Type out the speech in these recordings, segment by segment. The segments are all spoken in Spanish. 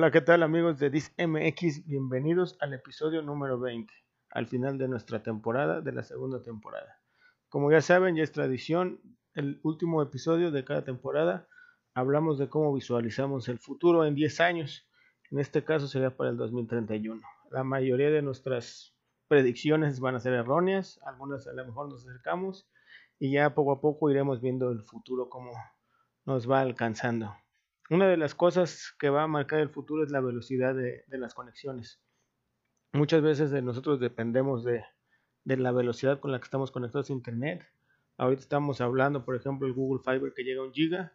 Hola, ¿qué tal amigos de DisMX? Bienvenidos al episodio número 20, al final de nuestra temporada, de la segunda temporada. Como ya saben, ya es tradición, el último episodio de cada temporada hablamos de cómo visualizamos el futuro en 10 años. En este caso sería para el 2031. La mayoría de nuestras predicciones van a ser erróneas, algunas a lo mejor nos acercamos y ya poco a poco iremos viendo el futuro cómo nos va alcanzando. Una de las cosas que va a marcar el futuro es la velocidad de, las conexiones. Muchas veces nosotros dependemos de, la velocidad con la que estamos conectados a Internet. Ahorita estamos hablando, por ejemplo, el Google Fiber que llega a un giga.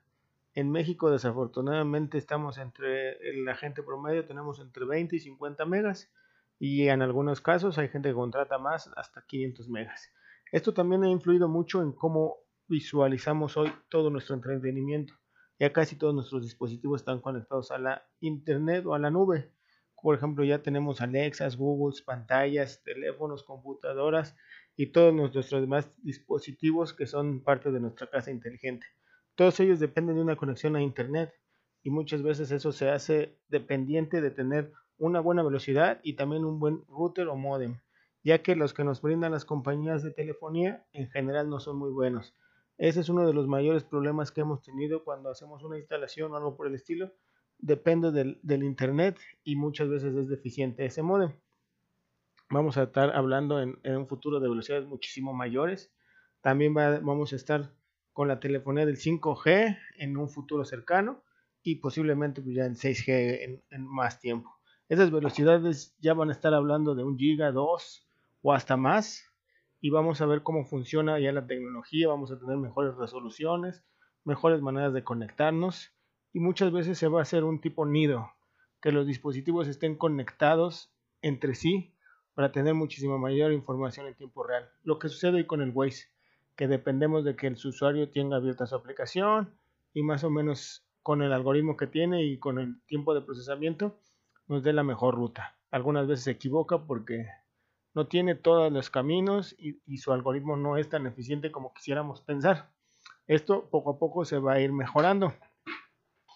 En México, desafortunadamente, estamos entre la gente promedio, tenemos entre 20 y 50 megas. Y en algunos casos hay gente que contrata más, hasta 500 megas. Esto también ha influido mucho en cómo visualizamos hoy todo nuestro entretenimiento. Ya casi todos nuestros dispositivos están conectados a la internet o a la nube. Por ejemplo, ya tenemos Alexas, Googles, pantallas, teléfonos, computadoras y todos nuestros demás dispositivos que son parte de nuestra casa inteligente. Todos ellos dependen de una conexión a internet y muchas veces eso se hace dependiente de tener una buena velocidad y también un buen router o modem, ya que los que nos brindan las compañías de telefonía en general no son muy buenos. Ese es uno de los mayores problemas que hemos tenido cuando hacemos una instalación o algo por el estilo. Depende del, internet y muchas veces es deficiente ese modem. Vamos a estar hablando en, un futuro de velocidades muchísimo mayores. También vamos a estar con la telefonía del 5G en un futuro cercano y posiblemente pues, ya en 6G en, en, más tiempo. Esas velocidades ya van a estar hablando de un giga, 2 o hasta más y vamos a ver cómo funciona ya la tecnología, vamos a tener mejores resoluciones, mejores maneras de conectarnos y muchas veces se va a hacer un tipo nido, que los dispositivos estén conectados entre sí para tener muchísima mayor información en tiempo real. Lo que sucede hoy con el Waze, que dependemos de que el usuario tenga abierta su aplicación y más o menos con el algoritmo que tiene y con el tiempo de procesamiento nos dé la mejor ruta. Algunas veces se equivoca porque no tiene todos los caminos y, su algoritmo no es tan eficiente como quisiéramos pensar. Esto poco a poco se va a ir mejorando.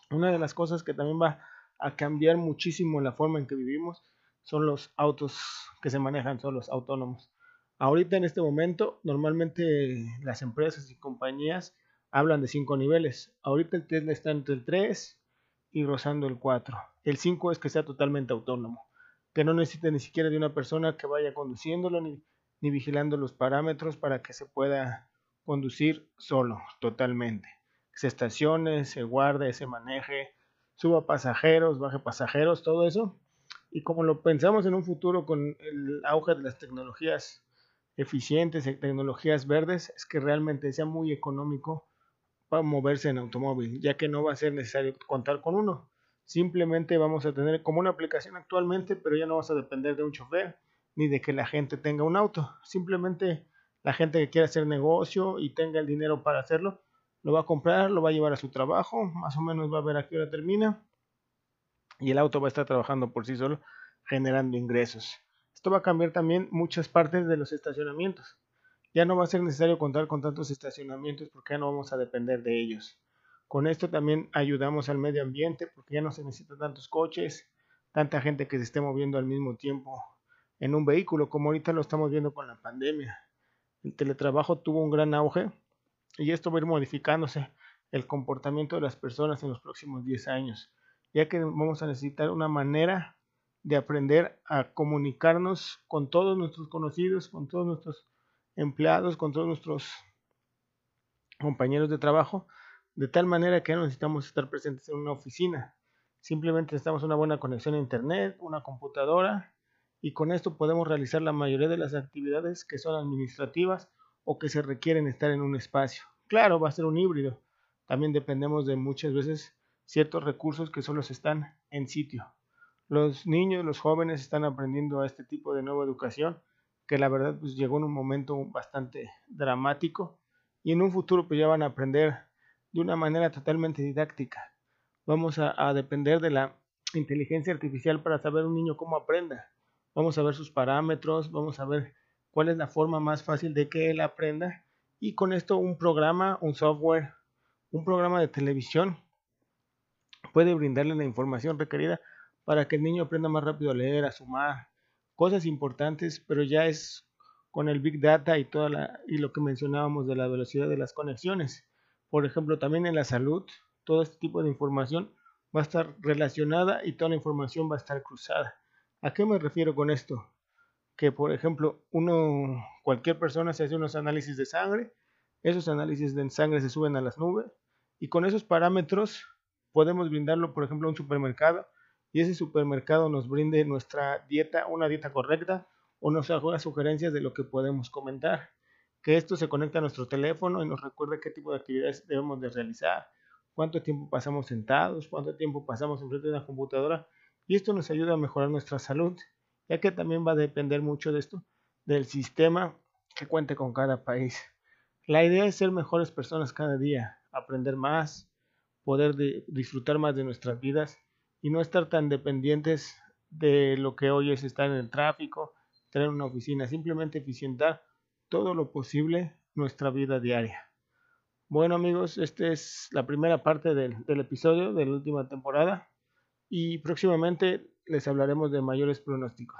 Una de las cosas que también va a cambiar muchísimo la forma en que vivimos son los autos que se manejan solos, autónomos. Ahorita en este momento, normalmente las empresas y compañías hablan de cinco niveles. Ahorita el Tesla está entre el 3 y rozando el 4. El 5 es que sea totalmente autónomo que no necesite ni siquiera de una persona que vaya conduciéndolo ni, ni vigilando los parámetros para que se pueda conducir solo, totalmente. Se estacione, se guarde, se maneje, suba pasajeros, baje pasajeros, todo eso. Y como lo pensamos en un futuro con el auge de las tecnologías eficientes y tecnologías verdes, es que realmente sea muy económico para moverse en automóvil, ya que no va a ser necesario contar con uno. Simplemente vamos a tener como una aplicación actualmente, pero ya no vas a depender de un chofer ni de que la gente tenga un auto. Simplemente la gente que quiera hacer negocio y tenga el dinero para hacerlo, lo va a comprar, lo va a llevar a su trabajo, más o menos va a ver a qué hora termina y el auto va a estar trabajando por sí solo generando ingresos. Esto va a cambiar también muchas partes de los estacionamientos. Ya no va a ser necesario contar con tantos estacionamientos porque ya no vamos a depender de ellos. Con esto también ayudamos al medio ambiente porque ya no se necesitan tantos coches, tanta gente que se esté moviendo al mismo tiempo en un vehículo, como ahorita lo estamos viendo con la pandemia. El teletrabajo tuvo un gran auge y esto va a ir modificándose el comportamiento de las personas en los próximos 10 años, ya que vamos a necesitar una manera de aprender a comunicarnos con todos nuestros conocidos, con todos nuestros empleados, con todos nuestros compañeros de trabajo, de tal manera que no necesitamos estar presentes en una oficina. Simplemente necesitamos una buena conexión a Internet, una computadora y con esto podemos realizar la mayoría de las actividades que son administrativas o que se requieren estar en un espacio. Claro, va a ser un híbrido. También dependemos de muchas veces ciertos recursos que solo están en sitio. Los niños, los jóvenes están aprendiendo a este tipo de nueva educación que la verdad pues llegó en un momento bastante dramático y en un futuro pues ya van a aprender de una manera totalmente didáctica. Vamos a, depender de la inteligencia artificial para saber un niño cómo aprenda. Vamos a ver sus parámetros, vamos a ver cuál es la forma más fácil de que él aprenda. Y con esto un programa, un software, un programa de televisión puede brindarle la información requerida para que el niño aprenda más rápido a leer, a sumar, cosas importantes, pero ya es con el Big Data y, toda la, y lo que mencionábamos de la velocidad de las conexiones. Por ejemplo, también en la salud, todo este tipo de información va a estar relacionada y toda la información va a estar cruzada. ¿A qué me refiero con esto? Que, por ejemplo, uno, cualquier persona se hace unos análisis de sangre, esos análisis de sangre se suben a las nubes y con esos parámetros podemos brindarlo, por ejemplo, a un supermercado y ese supermercado nos brinde nuestra dieta, una dieta correcta o nos haga sugerencias de lo que podemos comentar. Que esto se conecta a nuestro teléfono y nos recuerde qué tipo de actividades debemos de realizar, cuánto tiempo pasamos sentados, cuánto tiempo pasamos enfrente de una computadora y esto nos ayuda a mejorar nuestra salud, ya que también va a depender mucho de esto, del sistema que cuente con cada país. La idea es ser mejores personas cada día, aprender más, poder disfrutar más de nuestras vidas y no estar tan dependientes de lo que hoy es estar en el tráfico, tener una oficina, simplemente eficientar todo lo posible nuestra vida diaria. Bueno amigos, esta es la primera parte del, episodio de la última temporada y próximamente les hablaremos de mayores pronósticos.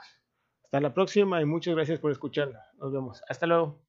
Hasta la próxima y muchas gracias por escucharnos. Nos vemos. Hasta luego.